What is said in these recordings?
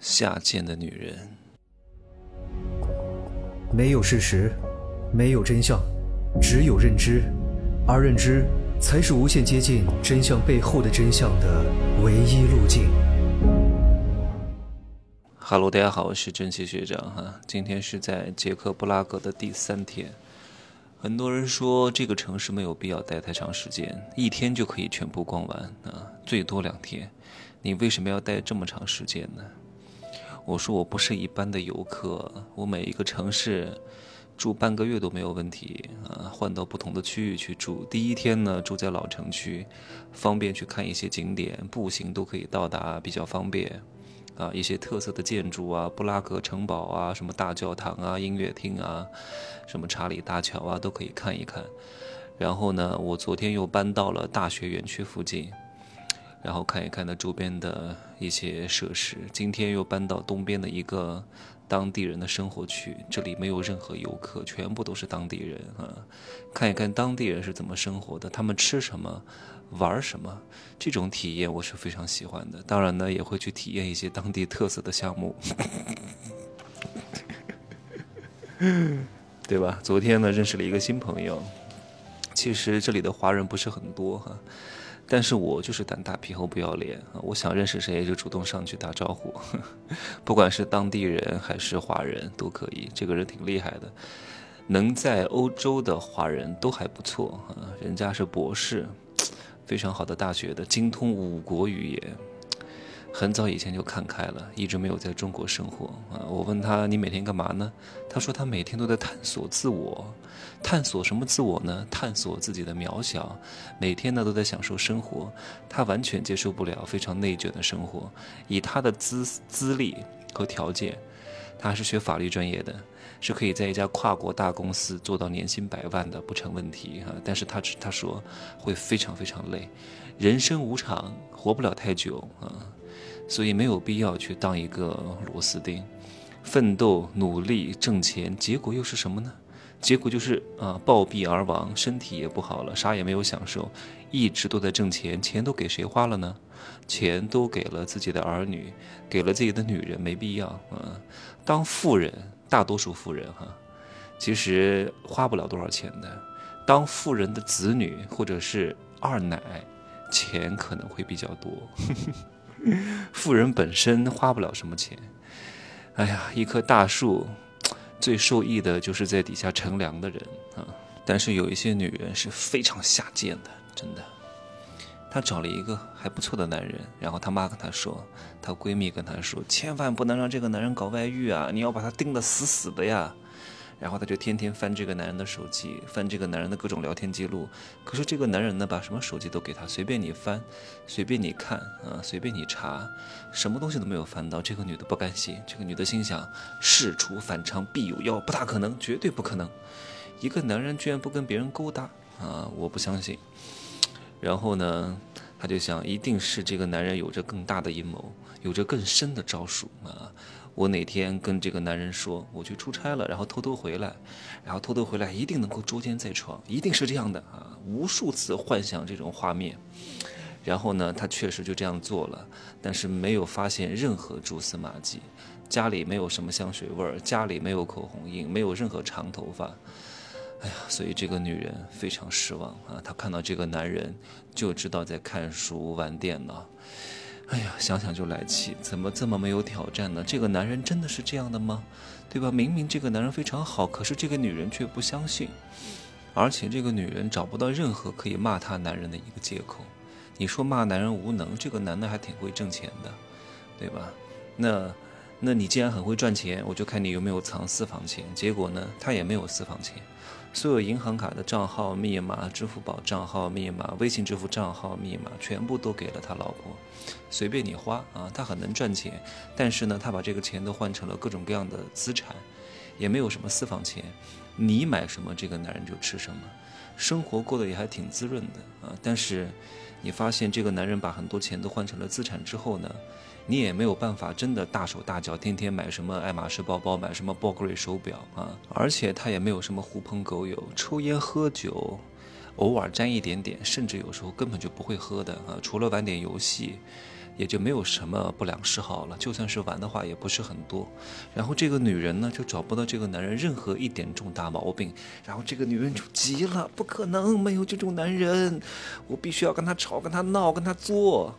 下贱的女人。没有事实，没有真相，只有认知，而认知才是无限接近真相背后的真相的唯一路径。Hello，大家好，我是蒸汽学长哈。今天是在捷克布拉格的第三天。很多人说这个城市没有必要待太长时间，一天就可以全部逛完啊，最多两天。你为什么要待这么长时间呢？我说我不是一般的游客，我每一个城市住半个月都没有问题啊，换到不同的区域去住。第一天呢，住在老城区，方便去看一些景点，步行都可以到达，比较方便。啊，一些特色的建筑啊，布拉格城堡啊，什么大教堂啊，音乐厅啊，什么查理大桥啊，都可以看一看。然后呢，我昨天又搬到了大学园区附近，然后看一看那周边的一些设施。今天又搬到东边的一个当地人的生活区，这里没有任何游客，全部都是当地人啊，看一看当地人是怎么生活的，他们吃什么。玩什么？这种体验我是非常喜欢的。当然呢，也会去体验一些当地特色的项目，对吧？昨天呢，认识了一个新朋友。其实这里的华人不是很多哈，但是我就是胆大皮厚不要脸啊！我想认识谁就主动上去打招呼，不管是当地人还是华人都可以。这个人挺厉害的，能在欧洲的华人都还不错啊，人家是博士。非常好的大学的，精通五国语言，很早以前就看开了，一直没有在中国生活啊。我问他你每天干嘛呢？他说他每天都在探索自我，探索什么自我呢？探索自己的渺小，每天呢都在享受生活。他完全接受不了非常内卷的生活，以他的资资历和条件，他是学法律专业的。是可以在一家跨国大公司做到年薪百万的不成问题哈，但是他他说会非常非常累，人生无常，活不了太久啊，所以没有必要去当一个螺丝钉，奋斗努力挣钱，结果又是什么呢？结果就是啊暴毙而亡，身体也不好了，啥也没有享受，一直都在挣钱，钱都给谁花了呢？钱都给了自己的儿女，给了自己的女人，没必要啊，当富人。大多数富人哈，其实花不了多少钱的。当富人的子女或者是二奶，钱可能会比较多。富人本身花不了什么钱。哎呀，一棵大树，最受益的就是在底下乘凉的人啊。但是有一些女人是非常下贱的，真的。她找了一个还不错的男人，然后她妈跟她说，她闺蜜跟她说，千万不能让这个男人搞外遇啊！你要把他盯得死死的呀。然后她就天天翻这个男人的手机，翻这个男人的各种聊天记录。可是这个男人呢，把什么手机都给她，随便你翻，随便你看啊，随便你查，什么东西都没有翻到。这个女的不甘心，这个女的心想，事出反常必有妖，不大可能，绝对不可能。一个男人居然不跟别人勾搭啊！我不相信。然后呢，他就想，一定是这个男人有着更大的阴谋，有着更深的招数啊！我哪天跟这个男人说，我去出差了，然后偷偷回来，然后偷偷回来，一定能够捉奸在床，一定是这样的啊！无数次幻想这种画面，然后呢，他确实就这样做了，但是没有发现任何蛛丝马迹，家里没有什么香水味儿，家里没有口红印，没有任何长头发。哎呀，所以这个女人非常失望啊！她看到这个男人就知道在看书、玩电脑。哎呀，想想就来气，怎么这么没有挑战呢？这个男人真的是这样的吗？对吧？明明这个男人非常好，可是这个女人却不相信，而且这个女人找不到任何可以骂她男人的一个借口。你说骂男人无能，这个男的还挺会挣钱的，对吧？那。那你既然很会赚钱，我就看你有没有藏私房钱。结果呢，他也没有私房钱，所有银行卡的账号密码、支付宝账号密码、微信支付账号密码，全部都给了他老婆，随便你花啊。他很能赚钱，但是呢，他把这个钱都换成了各种各样的资产，也没有什么私房钱。你买什么，这个男人就吃什么，生活过得也还挺滋润的啊。但是，你发现这个男人把很多钱都换成了资产之后呢？你也没有办法真的大手大脚，天天买什么爱马仕包包，买什么 Burberry 手表啊！而且他也没有什么狐朋狗友，抽烟喝酒，偶尔沾一点点，甚至有时候根本就不会喝的啊！除了玩点游戏，也就没有什么不良嗜好了。就算是玩的话，也不是很多。然后这个女人呢，就找不到这个男人任何一点重大毛病。然后这个女人就急了，不可能没有这种男人，我必须要跟他吵，跟他闹，跟他作。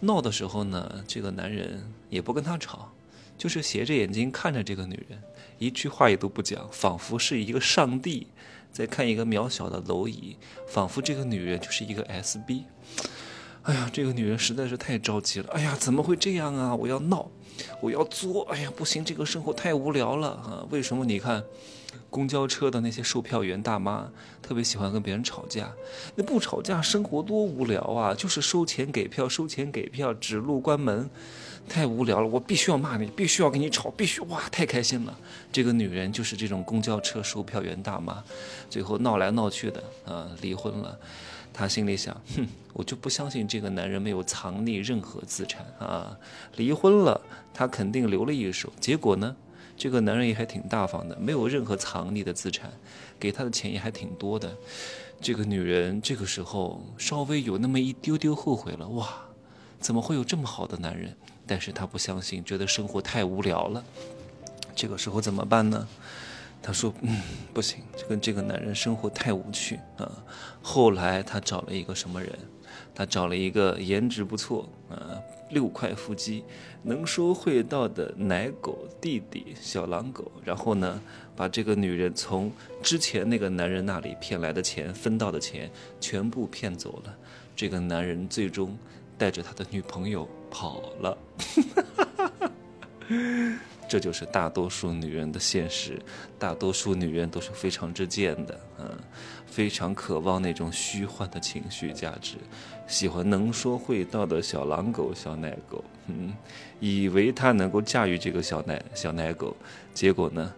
闹的时候呢，这个男人也不跟他吵，就是斜着眼睛看着这个女人，一句话也都不讲，仿佛是一个上帝再看一个渺小的蝼蚁，仿佛这个女人就是一个 SB。哎呀，这个女人实在是太着急了。哎呀，怎么会这样啊？我要闹，我要作。哎呀，不行，这个生活太无聊了啊！为什么？你看，公交车的那些售票员大妈特别喜欢跟别人吵架。那不吵架，生活多无聊啊！就是收钱给票，收钱给票，指路关门，太无聊了。我必须要骂你，必须要跟你吵，必须哇，太开心了。这个女人就是这种公交车售票员大妈，最后闹来闹去的啊，离婚了。她心里想：哼，我就不相信这个男人没有藏匿任何资产啊！离婚了，他肯定留了一手。结果呢，这个男人也还挺大方的，没有任何藏匿的资产，给他的钱也还挺多的。这个女人这个时候稍微有那么一丢丢后悔了，哇，怎么会有这么好的男人？但是她不相信，觉得生活太无聊了。这个时候怎么办呢？她说：“嗯，不行，就跟这个男人生活太无趣啊。”后来她找了一个什么人？她找了一个颜值不错啊，六块腹肌，能说会道的奶狗弟弟小狼狗。然后呢，把这个女人从之前那个男人那里骗来的钱、分到的钱全部骗走了。这个男人最终带着他的女朋友跑了。这就是大多数女人的现实，大多数女人都是非常之贱的，嗯，非常渴望那种虚幻的情绪价值，喜欢能说会道的小狼狗、小奶狗，嗯，以为他能够驾驭这个小奶小奶狗，结果呢，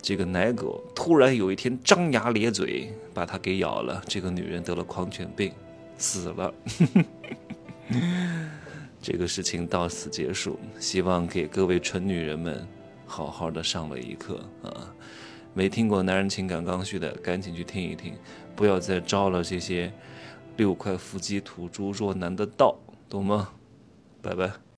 这个奶狗突然有一天张牙咧嘴，把他给咬了，这个女人得了狂犬病，死了。这个事情到此结束，希望给各位蠢女人们好好的上了一课啊！没听过男人情感刚需的，赶紧去听一听，不要再招了这些六块腹肌土猪弱男的道，懂吗？拜拜。